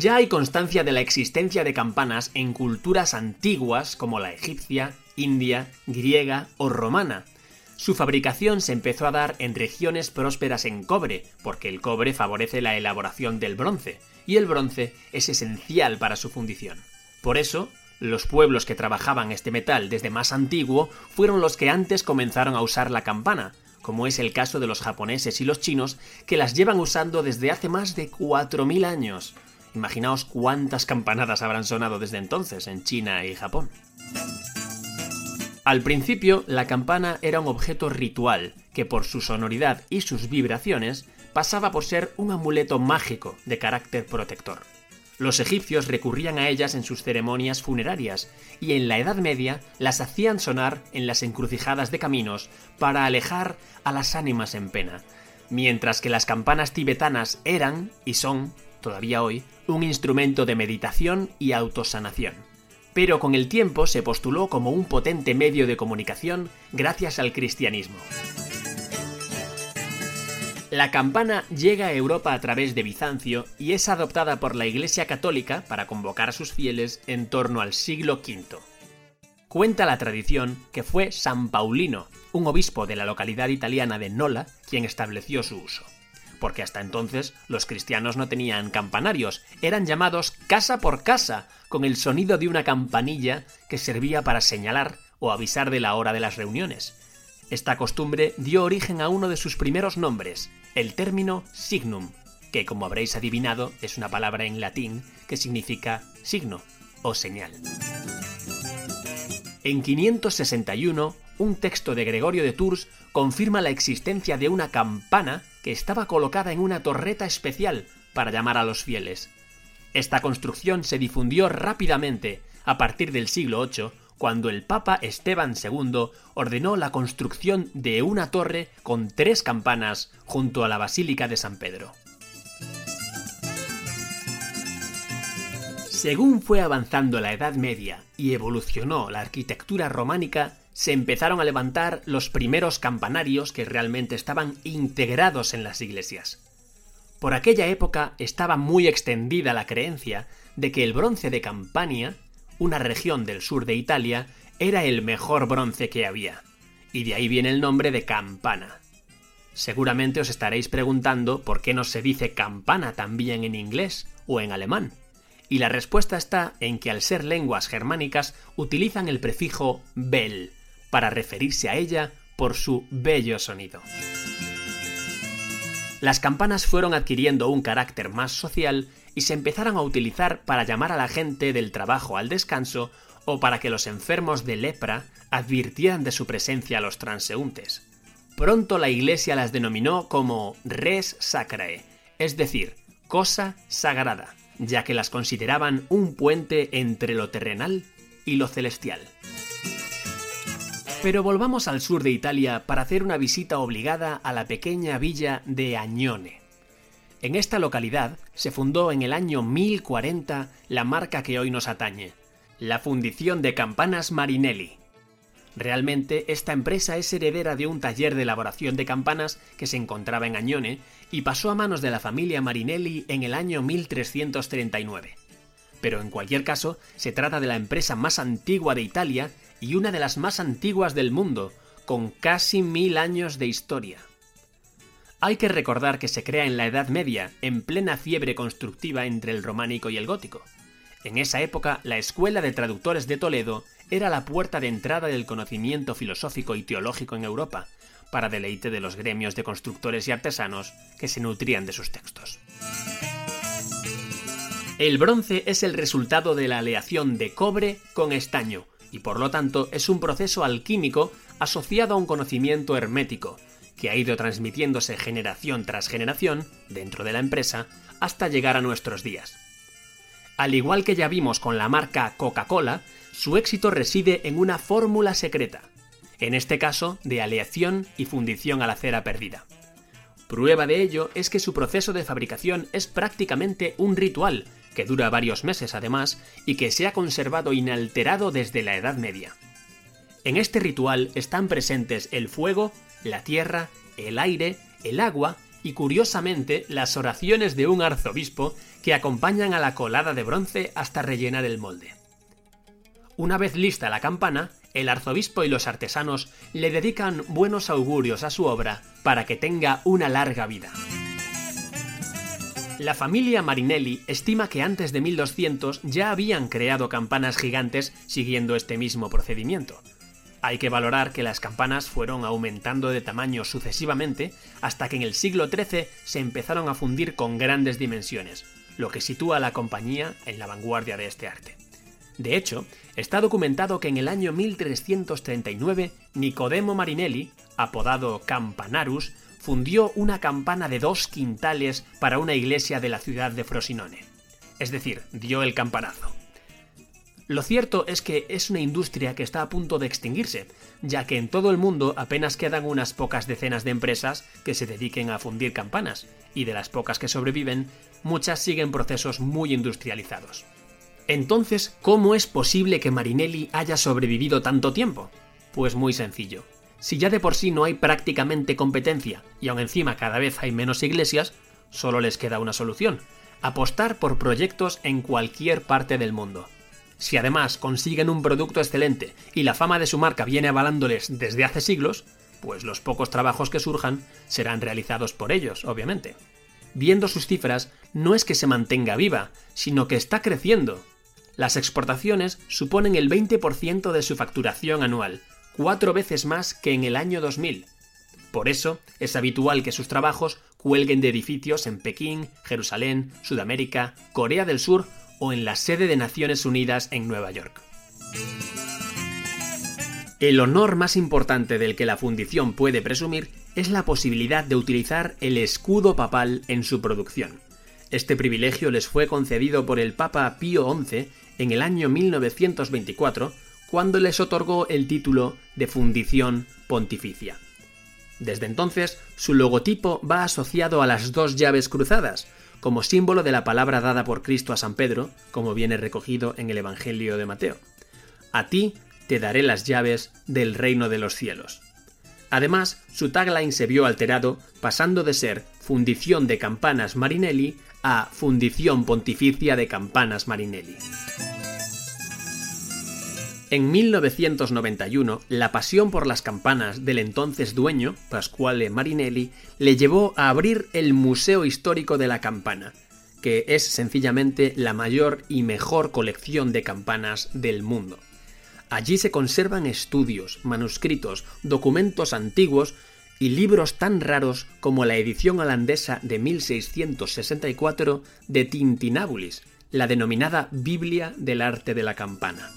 Ya hay constancia de la existencia de campanas en culturas antiguas como la egipcia, india, griega o romana. Su fabricación se empezó a dar en regiones prósperas en cobre, porque el cobre favorece la elaboración del bronce, y el bronce es esencial para su fundición. Por eso, los pueblos que trabajaban este metal desde más antiguo fueron los que antes comenzaron a usar la campana, como es el caso de los japoneses y los chinos, que las llevan usando desde hace más de 4.000 años. Imaginaos cuántas campanadas habrán sonado desde entonces en China y Japón. Al principio, la campana era un objeto ritual que por su sonoridad y sus vibraciones pasaba por ser un amuleto mágico de carácter protector. Los egipcios recurrían a ellas en sus ceremonias funerarias y en la Edad Media las hacían sonar en las encrucijadas de caminos para alejar a las ánimas en pena, mientras que las campanas tibetanas eran y son, todavía hoy, un instrumento de meditación y autosanación. Pero con el tiempo se postuló como un potente medio de comunicación gracias al cristianismo. La campana llega a Europa a través de Bizancio y es adoptada por la Iglesia Católica para convocar a sus fieles en torno al siglo V. Cuenta la tradición que fue San Paulino, un obispo de la localidad italiana de Nola, quien estableció su uso porque hasta entonces los cristianos no tenían campanarios, eran llamados casa por casa, con el sonido de una campanilla que servía para señalar o avisar de la hora de las reuniones. Esta costumbre dio origen a uno de sus primeros nombres, el término signum, que como habréis adivinado es una palabra en latín que significa signo o señal. En 561, un texto de Gregorio de Tours confirma la existencia de una campana que estaba colocada en una torreta especial para llamar a los fieles. Esta construcción se difundió rápidamente a partir del siglo VIII, cuando el Papa Esteban II ordenó la construcción de una torre con tres campanas junto a la Basílica de San Pedro. Según fue avanzando la Edad Media y evolucionó la arquitectura románica, se empezaron a levantar los primeros campanarios que realmente estaban integrados en las iglesias. Por aquella época estaba muy extendida la creencia de que el bronce de Campania, una región del sur de Italia, era el mejor bronce que había, y de ahí viene el nombre de campana. Seguramente os estaréis preguntando por qué no se dice campana también en inglés o en alemán. Y la respuesta está en que al ser lenguas germánicas utilizan el prefijo bell, para referirse a ella por su bello sonido. Las campanas fueron adquiriendo un carácter más social y se empezaron a utilizar para llamar a la gente del trabajo al descanso o para que los enfermos de lepra advirtieran de su presencia a los transeúntes. Pronto la Iglesia las denominó como res sacrae, es decir, cosa sagrada, ya que las consideraban un puente entre lo terrenal y lo celestial. Pero volvamos al sur de Italia para hacer una visita obligada a la pequeña villa de Añone. En esta localidad se fundó en el año 1040 la marca que hoy nos atañe, la Fundición de Campanas Marinelli. Realmente esta empresa es heredera de un taller de elaboración de campanas que se encontraba en Añone y pasó a manos de la familia Marinelli en el año 1339. Pero en cualquier caso, se trata de la empresa más antigua de Italia y una de las más antiguas del mundo, con casi mil años de historia. Hay que recordar que se crea en la Edad Media, en plena fiebre constructiva entre el románico y el gótico. En esa época, la Escuela de Traductores de Toledo era la puerta de entrada del conocimiento filosófico y teológico en Europa, para deleite de los gremios de constructores y artesanos que se nutrían de sus textos. El bronce es el resultado de la aleación de cobre con estaño, y por lo tanto es un proceso alquímico asociado a un conocimiento hermético, que ha ido transmitiéndose generación tras generación dentro de la empresa hasta llegar a nuestros días. Al igual que ya vimos con la marca Coca-Cola, su éxito reside en una fórmula secreta, en este caso de aleación y fundición a la cera perdida. Prueba de ello es que su proceso de fabricación es prácticamente un ritual, que dura varios meses además, y que se ha conservado inalterado desde la Edad Media. En este ritual están presentes el fuego, la tierra, el aire, el agua y curiosamente las oraciones de un arzobispo que acompañan a la colada de bronce hasta rellenar el molde. Una vez lista la campana, el arzobispo y los artesanos le dedican buenos augurios a su obra para que tenga una larga vida. La familia Marinelli estima que antes de 1200 ya habían creado campanas gigantes siguiendo este mismo procedimiento. Hay que valorar que las campanas fueron aumentando de tamaño sucesivamente hasta que en el siglo XIII se empezaron a fundir con grandes dimensiones, lo que sitúa a la compañía en la vanguardia de este arte. De hecho, está documentado que en el año 1339 Nicodemo Marinelli, apodado Campanarus, fundió una campana de dos quintales para una iglesia de la ciudad de Frosinone. Es decir, dio el campanazo. Lo cierto es que es una industria que está a punto de extinguirse, ya que en todo el mundo apenas quedan unas pocas decenas de empresas que se dediquen a fundir campanas, y de las pocas que sobreviven, muchas siguen procesos muy industrializados. Entonces, ¿cómo es posible que Marinelli haya sobrevivido tanto tiempo? Pues muy sencillo. Si ya de por sí no hay prácticamente competencia y aún encima cada vez hay menos iglesias, solo les queda una solución, apostar por proyectos en cualquier parte del mundo. Si además consiguen un producto excelente y la fama de su marca viene avalándoles desde hace siglos, pues los pocos trabajos que surjan serán realizados por ellos, obviamente. Viendo sus cifras, no es que se mantenga viva, sino que está creciendo, las exportaciones suponen el 20% de su facturación anual, cuatro veces más que en el año 2000. Por eso, es habitual que sus trabajos cuelguen de edificios en Pekín, Jerusalén, Sudamérica, Corea del Sur o en la sede de Naciones Unidas en Nueva York. El honor más importante del que la fundición puede presumir es la posibilidad de utilizar el escudo papal en su producción. Este privilegio les fue concedido por el Papa Pío XI en el año 1924, cuando les otorgó el título de Fundición Pontificia. Desde entonces, su logotipo va asociado a las dos llaves cruzadas, como símbolo de la palabra dada por Cristo a San Pedro, como viene recogido en el Evangelio de Mateo. A ti te daré las llaves del reino de los cielos. Además, su tagline se vio alterado, pasando de ser Fundición de Campanas Marinelli a Fundición Pontificia de Campanas Marinelli. En 1991, la pasión por las campanas del entonces dueño, Pasquale Marinelli, le llevó a abrir el Museo Histórico de la Campana, que es sencillamente la mayor y mejor colección de campanas del mundo. Allí se conservan estudios, manuscritos, documentos antiguos y libros tan raros como la edición holandesa de 1664 de Tintinabulis, la denominada Biblia del arte de la campana.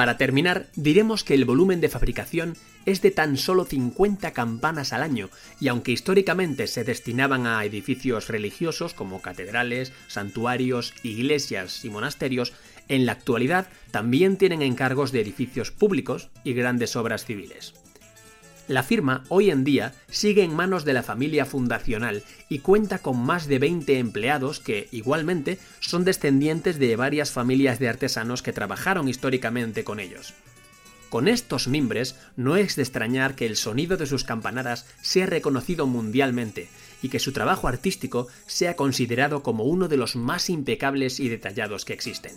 Para terminar, diremos que el volumen de fabricación es de tan solo 50 campanas al año, y aunque históricamente se destinaban a edificios religiosos como catedrales, santuarios, iglesias y monasterios, en la actualidad también tienen encargos de edificios públicos y grandes obras civiles. La firma hoy en día sigue en manos de la familia fundacional y cuenta con más de 20 empleados que, igualmente, son descendientes de varias familias de artesanos que trabajaron históricamente con ellos. Con estos mimbres no es de extrañar que el sonido de sus campanadas sea reconocido mundialmente y que su trabajo artístico sea considerado como uno de los más impecables y detallados que existen.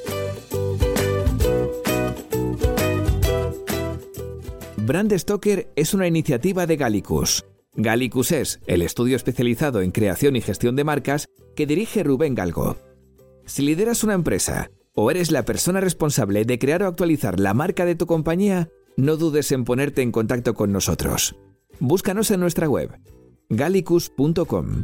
Brand Stoker es una iniciativa de Gallicus. Gallicus es el estudio especializado en creación y gestión de marcas que dirige Rubén Galgo. Si lideras una empresa o eres la persona responsable de crear o actualizar la marca de tu compañía, no dudes en ponerte en contacto con nosotros. Búscanos en nuestra web gallicus.com.